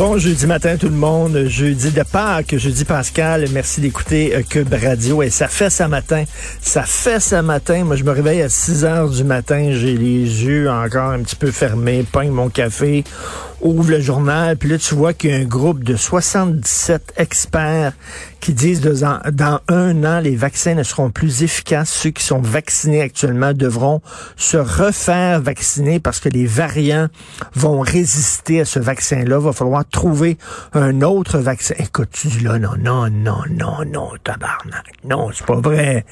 Bon jeudi matin tout le monde, jeudi de Pâques, jeudi Pascal, merci d'écouter euh, Cube Radio. Et ça fait ça matin, ça fait ça matin, moi je me réveille à 6 heures du matin, j'ai les yeux encore un petit peu fermés, pogne mon café, ouvre le journal, puis là tu vois qu'il y a un groupe de 77 experts qui disent que dans, dans, un an, les vaccins ne seront plus efficaces. Ceux qui sont vaccinés actuellement devront se refaire vacciner parce que les variants vont résister à ce vaccin-là. Va falloir trouver un autre vaccin. Écoute, tu dis là, non, non, non, non, non, tabarnak. Non, c'est pas vrai.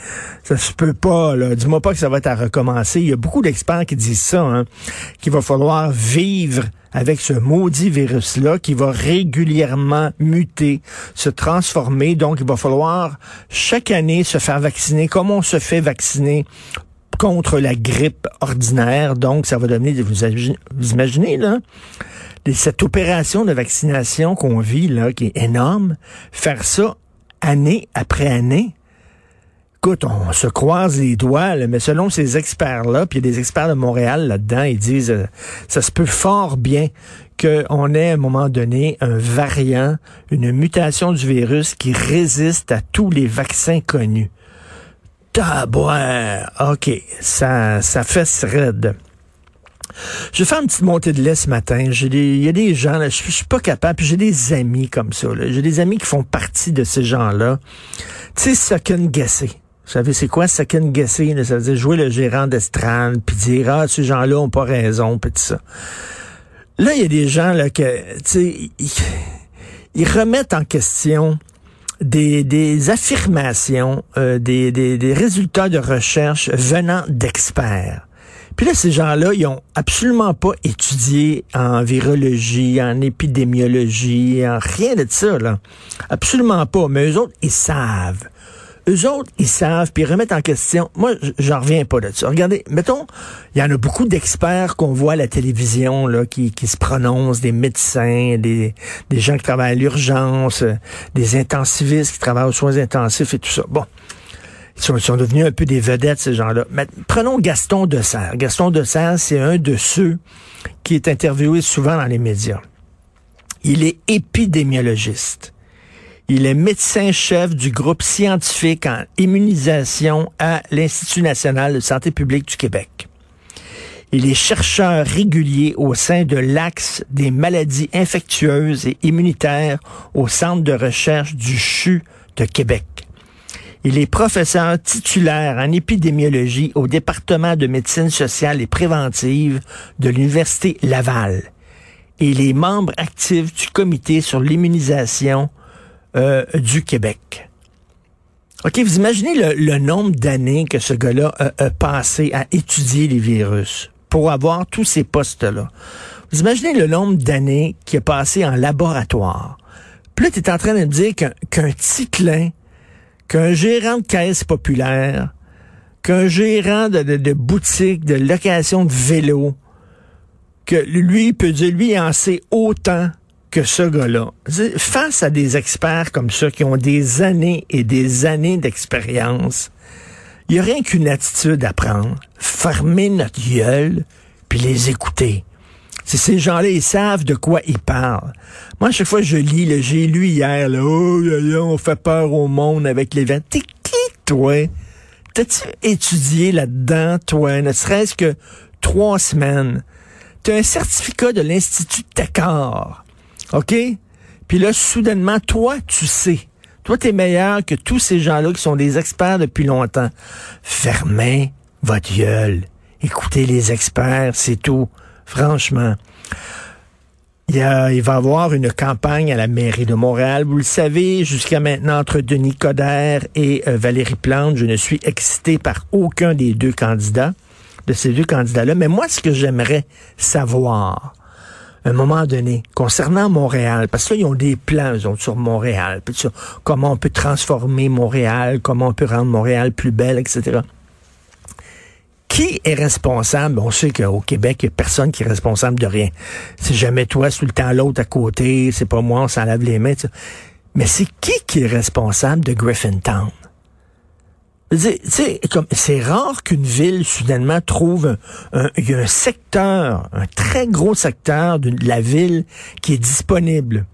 Ça se peut pas, là. Dis-moi pas que ça va être à recommencer. Il y a beaucoup d'experts qui disent ça, hein, qu'il va falloir vivre avec ce maudit virus-là qui va régulièrement muter, se transformer. Donc, il va falloir chaque année se faire vacciner comme on se fait vacciner contre la grippe ordinaire. Donc, ça va donner, vous imaginez, là, cette opération de vaccination qu'on vit, là, qui est énorme, faire ça année après année, Écoute, on se croise les doigts, mais selon ces experts-là, puis il y a des experts de Montréal là-dedans, ils disent euh, ça se peut fort bien qu'on ait à un moment donné un variant, une mutation du virus qui résiste à tous les vaccins connus. Tabouin! OK, ça, ça fait raide. Je vais faire une petite montée de lait ce matin. J'ai il y a des gens, là, je, suis pas capable, j'ai des amis comme ça. J'ai des amis qui font partie de ces gens-là. Tu sais, second guesser. Vous savez, c'est quoi second guessing? Ça veut dire jouer le gérant d'estrade, puis dire, ah, ces gens-là ont pas raison, puis tout ça. Là, il y a des gens, là, que, tu sais, ils, remettent en question des, des affirmations, euh, des, des, des résultats de recherche venant d'experts. Puis là, ces gens-là, ils ont absolument pas étudié en virologie, en épidémiologie, en rien de ça, là. Absolument pas. Mais eux autres, ils savent. Eux autres, ils savent, puis ils remettent en question. Moi, j'en reviens pas là-dessus. Regardez, mettons, il y en a beaucoup d'experts qu'on voit à la télévision là, qui, qui se prononcent, des médecins, des, des gens qui travaillent à l'urgence, des intensivistes qui travaillent aux soins intensifs et tout ça. Bon. Ils sont, sont devenus un peu des vedettes, ces gens-là. Mais prenons Gaston Dessert. Gaston Dessert, c'est un de ceux qui est interviewé souvent dans les médias. Il est épidémiologiste. Il est médecin-chef du groupe scientifique en immunisation à l'Institut national de santé publique du Québec. Il est chercheur régulier au sein de l'Axe des maladies infectieuses et immunitaires au Centre de recherche du CHU de Québec. Il est professeur titulaire en épidémiologie au département de médecine sociale et préventive de l'Université Laval. Il est membre actif du comité sur l'immunisation euh, du Québec. OK, vous imaginez le, nombre d'années que ce gars-là a, passé à étudier les virus pour avoir tous ces postes-là. Vous imaginez le nombre d'années qu'il a passé en laboratoire. Puis là, tu es en train de me dire qu'un qu'un ticlin, qu'un gérant de caisse populaire, qu'un gérant de, de, boutique, de location de vélo, que lui peut dire, lui, il en sait autant que ce gars-là, face à des experts comme ça qui ont des années et des années d'expérience, il n'y a rien qu'une attitude à prendre, fermer notre gueule, puis les écouter. Si ces gens-là, ils savent de quoi ils parlent. Moi, à chaque fois je lis, j'ai lu hier, là, oh, on fait peur au monde avec les vents. T'es qui, toi? T'as-tu étudié là-dedans, toi, ne serait-ce que trois semaines? Tu as un certificat de l'Institut Tacor. OK? Puis là, soudainement, toi, tu sais. Toi, tu es meilleur que tous ces gens-là qui sont des experts depuis longtemps. Fermez votre gueule. Écoutez les experts, c'est tout. Franchement. Il, a, il va y avoir une campagne à la mairie de Montréal. Vous le savez, jusqu'à maintenant, entre Denis Coderre et euh, Valérie Plante, je ne suis excité par aucun des deux candidats, de ces deux candidats-là. Mais moi, ce que j'aimerais savoir, un moment donné, concernant Montréal, parce qu'ils ont des plans, sur Montréal, puis sur comment on peut transformer Montréal, comment on peut rendre Montréal plus belle, etc. Qui est responsable? On sait qu'au Québec, il n'y a personne qui est responsable de rien. C'est jamais toi, c'est le temps l'autre à côté, c'est pas moi, on s'en lave les mains. Mais c'est qui qui est responsable de Griffintown? C'est rare qu'une ville soudainement trouve un, a un secteur, un très gros secteur de la ville qui est disponible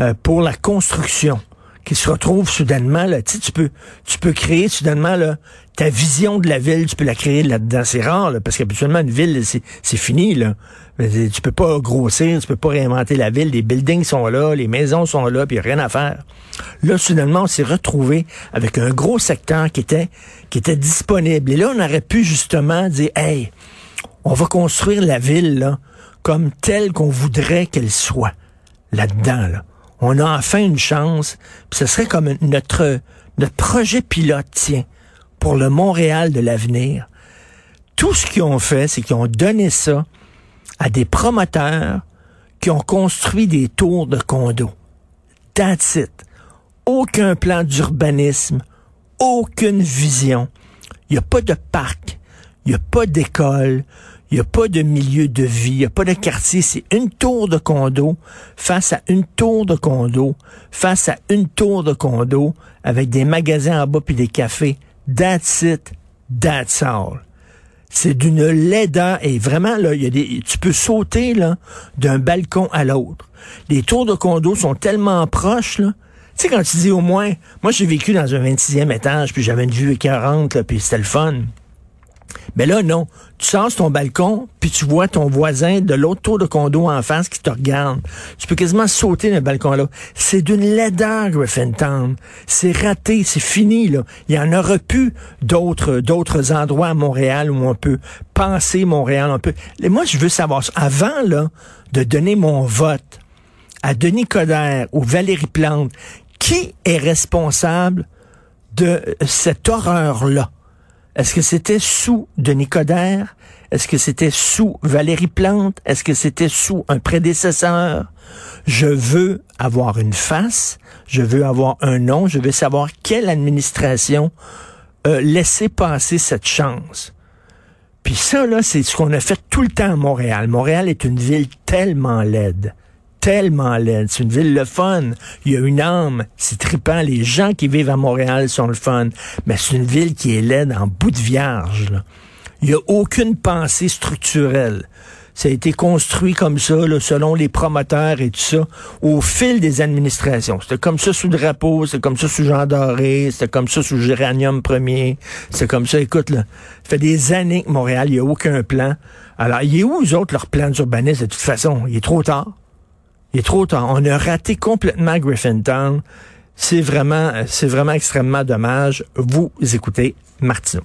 euh, pour la construction, qui se retrouve soudainement là. Tu peux, tu peux créer soudainement là ta vision de la ville, tu peux la créer là-dedans. C'est rare, là, parce qu'habituellement, une ville, c'est fini. Là. Tu peux pas grossir, tu peux pas réinventer la ville. Les buildings sont là, les maisons sont là, puis rien à faire. Là, soudainement, on s'est retrouvé avec un gros secteur qui était, qui était disponible. Et là, on aurait pu justement dire, hey, on va construire la ville là, comme telle qu'on voudrait qu'elle soit là-dedans. Là. On a enfin une chance. Puis ce serait comme notre, notre projet pilote, tiens pour le Montréal de l'avenir. Tout ce qu'ils ont fait, c'est qu'ils ont donné ça à des promoteurs qui ont construit des tours de condos. That's. Aucun plan d'urbanisme, aucune vision. Il n'y a pas de parc, il n'y a pas d'école, il n'y a pas de milieu de vie, il n'y a pas de quartier. C'est une tour de condo face à une tour de condo face à une tour de condo avec des magasins en bas puis des cafés. That's it. That's all. C'est d'une laideur et vraiment là, il y a des, tu peux sauter là d'un balcon à l'autre. Les tours de condo sont tellement proches là. Tu sais quand tu dis au moins, moi j'ai vécu dans un 26e étage puis j'avais une vue écœurante là puis c'était le fun. Mais là, non. Tu sors ton balcon, puis tu vois ton voisin de l'autre tour de condo en face qui te regarde. Tu peux quasiment sauter d'un balcon-là. C'est d'une laideur, Griffintown. C'est raté, c'est fini, là. Il y en aura plus d'autres, d'autres endroits à Montréal où on peut penser Montréal, un peu. Et moi, je veux savoir, avant, là, de donner mon vote à Denis Coderre ou Valérie Plante, qui est responsable de cette horreur-là? Est-ce que c'était sous Denis Coderre? Est-ce que c'était sous Valérie Plante? Est-ce que c'était sous un prédécesseur? Je veux avoir une face, je veux avoir un nom, je veux savoir quelle administration a laissé passer cette chance. Puis ça, là, c'est ce qu'on a fait tout le temps à Montréal. Montréal est une ville tellement laide tellement laide. C'est une ville le fun. Il y a une âme. C'est trippant. Les gens qui vivent à Montréal sont le fun. Mais c'est une ville qui est laide en bout de vierge. Il n'y a aucune pensée structurelle. Ça a été construit comme ça, selon les promoteurs et tout ça, au fil des administrations. C'était comme ça sous drapeau, c'était comme ça sous Jean Doré, c'était comme ça sous Géranium Premier, c'était comme ça. Écoute, là, ça fait des années que Montréal, il n'y a aucun plan. Alors, il est où, eux autres, leur plan d'urbanisme, de toute façon? Il est trop tard. Il est trop tard. On a raté complètement Griffintown. C'est vraiment, c'est vraiment extrêmement dommage. Vous écoutez Martineau.